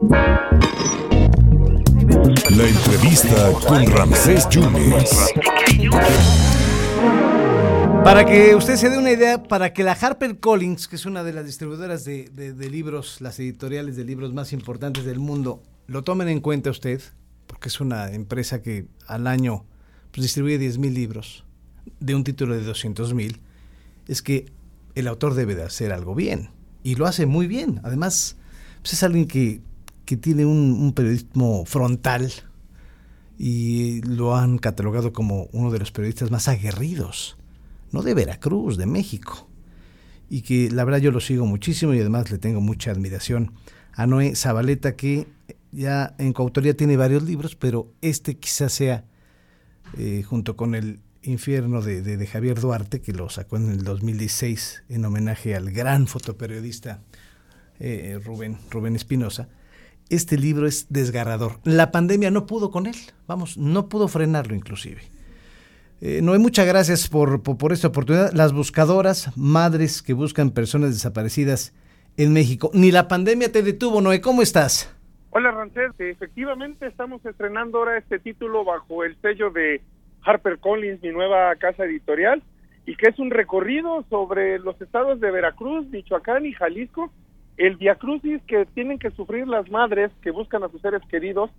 La entrevista con Ramsés Yunes. Para que usted se dé una idea, para que la Harper Collins, que es una de las distribuidoras de, libros, las editoriales de libros más importantes del mundo, lo tomen en cuenta usted, porque es una empresa que al año pues, distribuye 10 mil libros de un título de 200 mil, es que el autor debe de hacer algo bien. Y lo hace muy bien. Además, pues, es alguien que, tiene un periodismo frontal y lo han catalogado como uno de los periodistas más aguerridos no de Veracruz, de México. Y que la verdad yo lo sigo muchísimo y además le tengo mucha admiración a Noé Zabaleta, que ya en coautoría tiene varios libros, pero este quizás sea, eh, junto con El Infierno de, Javier Duarte, que lo sacó en el 2016 en homenaje al gran fotoperiodista eh, Rubén, Rubén Espinosa, este libro es desgarrador. La pandemia no pudo con él, vamos, no pudo frenarlo inclusive. Eh, Noé, muchas gracias por, por, esta oportunidad. Las buscadoras, madres que buscan personas desaparecidas en México. Ni la pandemia te detuvo, Noé. ¿Cómo estás? Hola, Rancés. Efectivamente, estamos estrenando ahora este título bajo el sello de HarperCollins, mi nueva casa editorial, y que es un recorrido sobre los estados de Veracruz, Michoacán y Jalisco, el viacrucis que tienen que sufrir las madres que buscan a sus seres queridos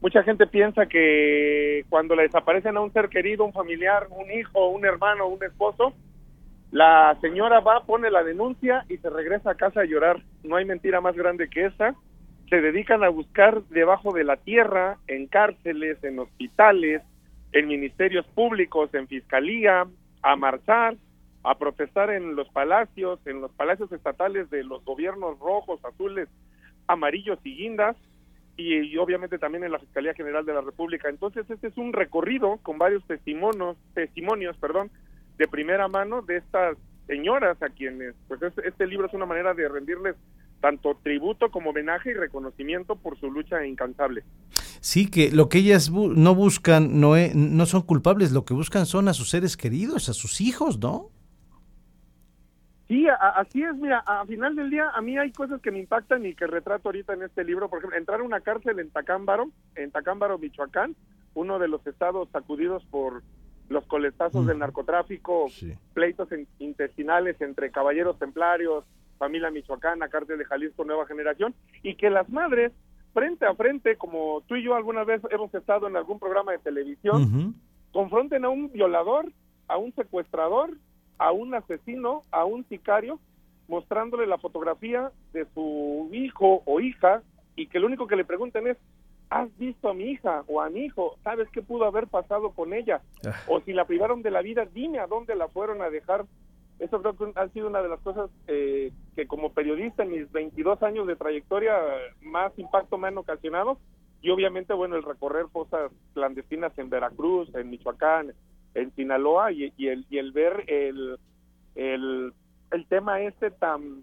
Mucha gente piensa que cuando le desaparecen a un ser querido, un familiar, un hijo, un hermano, un esposo, la señora va, pone la denuncia y se regresa a casa a llorar. No hay mentira más grande que esa. Se dedican a buscar debajo de la tierra, en cárceles, en hospitales, en ministerios públicos, en fiscalía, a marchar, a protestar en los palacios, en los palacios estatales de los gobiernos rojos, azules, amarillos y guindas, y, obviamente también en la Fiscalía General de la República. Entonces, este es un recorrido con varios testimonios, testimonios, perdón, de primera mano de estas señoras a quienes, pues este libro es una manera de rendirles tanto tributo como homenaje y reconocimiento por su lucha incansable. Sí, que lo que ellas no buscan no, no son culpables, lo que buscan son a sus seres queridos, a sus hijos, ¿no? Sí, así es. Mira, a final del día, a mí hay cosas que me impactan y que retrato ahorita en este libro. Por ejemplo, entrar a una cárcel en Tacámbaro, en Tacámbaro, Michoacán, uno de los estados sacudidos por los coletazos del narcotráfico, pleitos intestinales entre caballeros templarios, familia michoacana, cárcel de Jalisco, nueva generación, y que las madres, frente a frente, como tú y yo alguna vez hemos estado en algún programa de televisión, confronten a un violador, a un secuestrador a un asesino, a un sicario, mostrándole la fotografía de su hijo o hija y que lo único que le pregunten es, ¿has visto a mi hija o a mi hijo? ¿Sabes qué pudo haber pasado con ella? Ah. O si la privaron de la vida, dime a dónde la fueron a dejar. Eso creo que ha sido una de las cosas eh, que como periodista en mis 22 años de trayectoria más impacto me han ocasionado. Y obviamente, bueno, el recorrer fosas clandestinas en Veracruz, en Michoacán, en Sinaloa y, el, ver el, el, tema este tan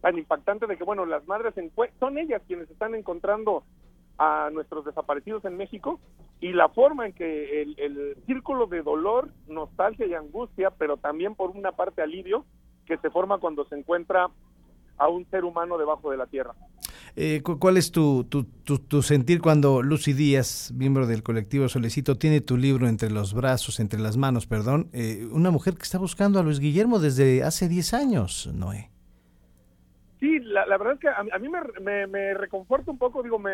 tan impactante de que bueno las madres son ellas quienes están encontrando a nuestros desaparecidos en México y la forma en que el, círculo de dolor, nostalgia y angustia, pero también por una parte alivio que se forma cuando se encuentra a un ser humano debajo de la tierra. Eh, ¿Cuál es tu, tu, sentir cuando Lucy Díaz, miembro del colectivo Solecito, tiene tu libro entre los brazos, entre las manos, perdón? Eh, una mujer que está buscando a Luis Guillermo desde hace 10 años, Noé. Sí, la, verdad es que a, mí me, me, reconforta un poco, digo, me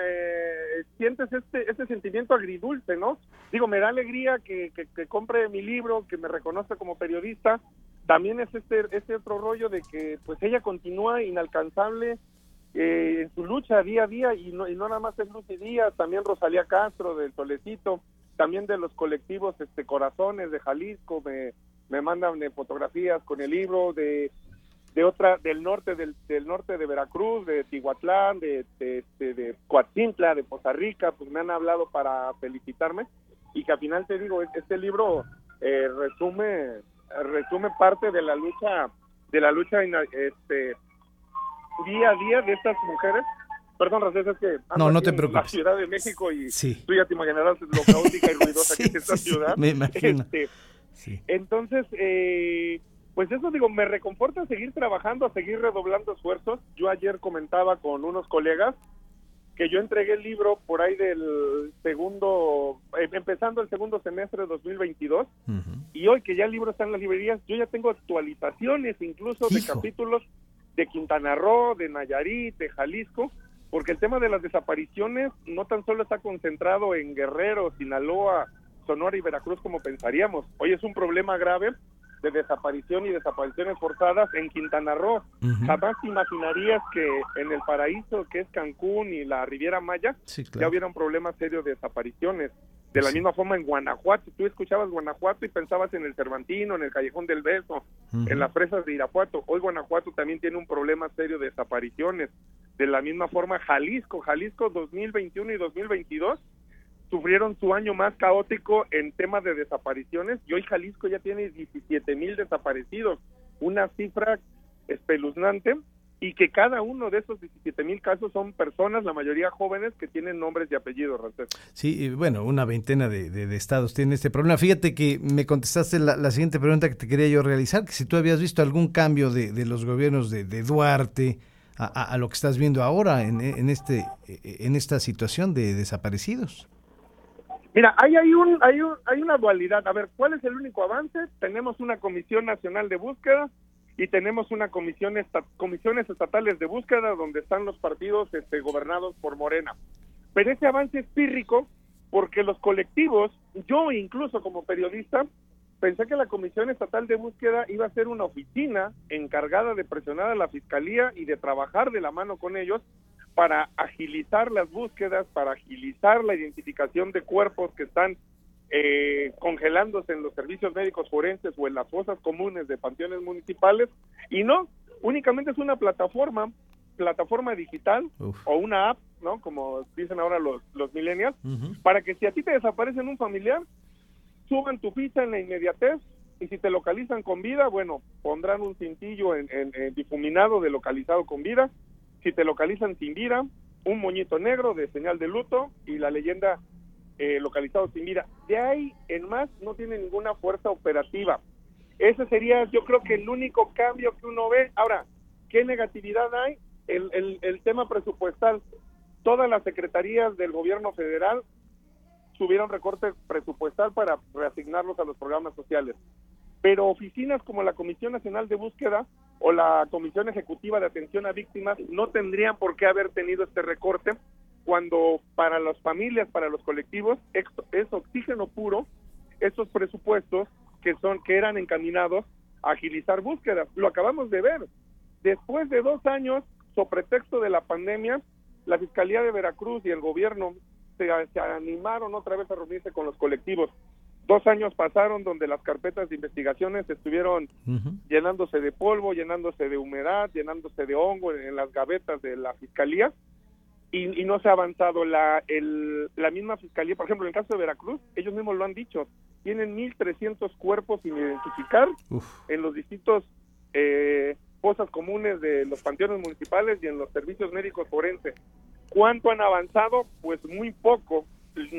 sientes este, este sentimiento agridulce, ¿no? Digo, me da alegría que, que, compre mi libro, que me reconozca como periodista. También es este, este otro rollo de que pues ella continúa inalcanzable, eh, en su lucha día a día y no, y no nada más es Lucy Díaz, también Rosalía Castro del Solecito, también de los colectivos este Corazones de Jalisco me, me mandan eh, fotografías con el libro de de otra del norte del, del norte de Veracruz, de Tihuatlán, de de, este, de, Coatzintla, de Poza Rica, pues me han hablado para felicitarme y que al final te digo este libro eh, resume resume parte de la lucha de la lucha este día a día de estas mujeres. Perdón, Racés, es que no, no te preocupes. la Ciudad de México y tú ya te imaginarás lo caótica y ruidosa que es esta ciudad. Me imagino. Este, entonces, eh, pues eso digo, me reconforta seguir trabajando, a seguir redoblando esfuerzos. Yo ayer comentaba con unos colegas que yo entregué el libro por ahí del segundo, eh, empezando el segundo semestre de 2022, y hoy que ya el libro está en las librerías, yo ya tengo actualizaciones incluso de capítulos de Quintana Roo, de Nayarit, de Jalisco, porque el tema de las desapariciones no tan solo está concentrado en Guerrero, Sinaloa, Sonora y Veracruz como pensaríamos. Hoy es un problema grave de desaparición y desapariciones forzadas en Quintana Roo. Jamás imaginarías que en el paraíso que es Cancún y la Riviera Maya ya hubiera un problema serio de desapariciones. De la misma forma en Guanajuato, tú escuchabas Guanajuato y pensabas en el Cervantino, en el Callejón del Beso, en las presas de Irapuato. Hoy Guanajuato también tiene un problema serio de desapariciones. De la misma forma Jalisco, Jalisco 2021 y 2022 sufrieron su año más caótico en temas de desapariciones y hoy Jalisco ya tiene 17 mil desaparecidos, una cifra espeluznante y que cada uno de esos 17 mil casos son personas, la mayoría jóvenes, que tienen nombres y apellidos, Sí, bueno, una veintena de, estados tienen este problema. Fíjate que me contestaste la, siguiente pregunta que te quería yo realizar, que si tú habías visto algún cambio de, los gobiernos de, Duarte a, lo que estás viendo ahora en, en, este, en esta situación de desaparecidos. Mira, hay, un, hay, un, hay una dualidad. A ver, ¿cuál es el único avance? Tenemos una Comisión Nacional de Búsqueda y tenemos una comisión comisiones estatales de búsqueda donde están los partidos este, gobernados por Morena. Pero ese avance es pírrico porque los colectivos, yo incluso como periodista, pensé que la Comisión Estatal de Búsqueda iba a ser una oficina encargada de presionar a la Fiscalía y de trabajar de la mano con ellos para agilizar las búsquedas, para agilizar la identificación de cuerpos que están eh, congelándose en los servicios médicos forenses o en las fosas comunes de panteones municipales y no, únicamente es una plataforma, plataforma digital o una app, ¿no? Como dicen ahora los, los millennials, para que si a ti te desaparecen un familiar, suban tu ficha en la inmediatez y si te localizan con vida, bueno, pondrán un cintillo en, en difuminado de localizado con vida. Si te localizan sin vida, un moñito negro de señal de luto y la leyenda eh, localizado sin vida. De ahí en más no tiene ninguna fuerza operativa. Ese sería yo creo que el único cambio que uno ve. Ahora, ¿qué negatividad hay? El, el, el tema presupuestal. Todas las secretarías del gobierno federal tuvieron recorte presupuestal para reasignarlos a los programas sociales pero oficinas como la Comisión Nacional de Búsqueda o la Comisión Ejecutiva de Atención a Víctimas no tendrían por qué haber tenido este recorte cuando para las familias, para los colectivos, es oxígeno puro esos presupuestos que son que eran encaminados a agilizar búsquedas. Lo acabamos de ver. Después de dos años, sobre pretexto de la pandemia, la Fiscalía de Veracruz y el gobierno se, se animaron otra vez a reunirse con los colectivos Dos años pasaron donde las carpetas de investigaciones estuvieron llenándose de polvo, llenándose de humedad, llenándose de hongo en, las gavetas de la fiscalía y, no se ha avanzado. La, el, la misma fiscalía, por ejemplo, en el caso de Veracruz, ellos mismos lo han dicho, tienen 1.300 cuerpos sin identificar en los distintos eh, comunes de los panteones municipales y en los servicios médicos forenses. ¿Cuánto han avanzado? Pues muy poco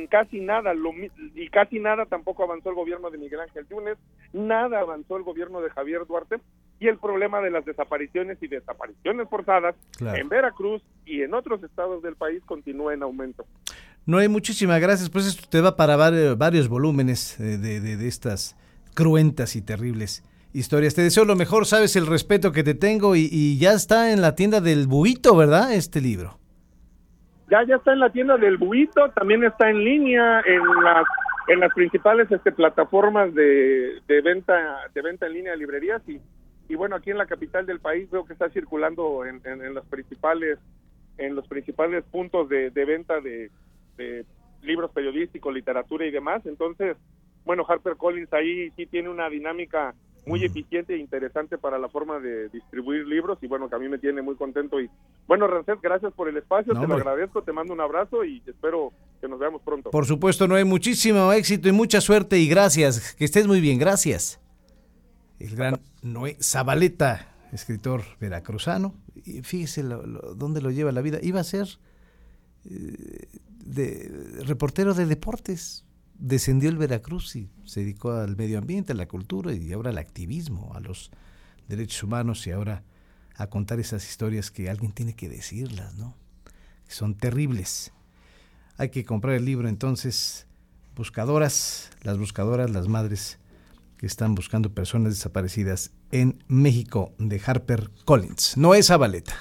casi nada, lo, y casi nada tampoco avanzó el gobierno de Miguel Ángel Yunes, nada avanzó el gobierno de Javier Duarte, y el problema de las desapariciones y desapariciones forzadas en Veracruz y en otros estados del país continúa en aumento. No hay muchísimas gracias, pues esto te va para varios, volúmenes eh, de, de, estas cruentas y terribles historias. Te deseo lo mejor, sabes el respeto que te tengo y, y ya está en la tienda del Buito, ¿verdad? Este libro. Ya, ya está en la tienda del Buito, también está en línea en las en las principales este, plataformas de, de venta de venta en línea de librerías y, y bueno aquí en la capital del país veo que está circulando en, en, los principales en los principales puntos de, de venta de, de libros periodísticos, literatura y demás. Entonces, bueno, Harper Collins ahí sí tiene una dinámica muy eficiente e interesante para la forma de distribuir libros y bueno, que a mí me tiene muy contento y bueno, Rancet, gracias por el espacio, te lo agradezco, te mando un abrazo y espero que nos veamos pronto. Por supuesto, Noé, muchísimo éxito y mucha suerte y gracias, que estés muy bien, gracias. El gran Noé Zabaleta, escritor veracruzano, y fíjese dónde lo lleva la vida, iba a ser eh, reportero de deportes, descendió el Veracruz y se dedicó al medio ambiente, a la cultura y ahora al activismo, a los derechos humanos y ahora a contar esas historias que alguien tiene que decirlas, ¿no? Son terribles. Hay que comprar el libro entonces, buscadoras, las buscadoras, las madres que están buscando personas desaparecidas en México de Harper Collins. No es Abaleta.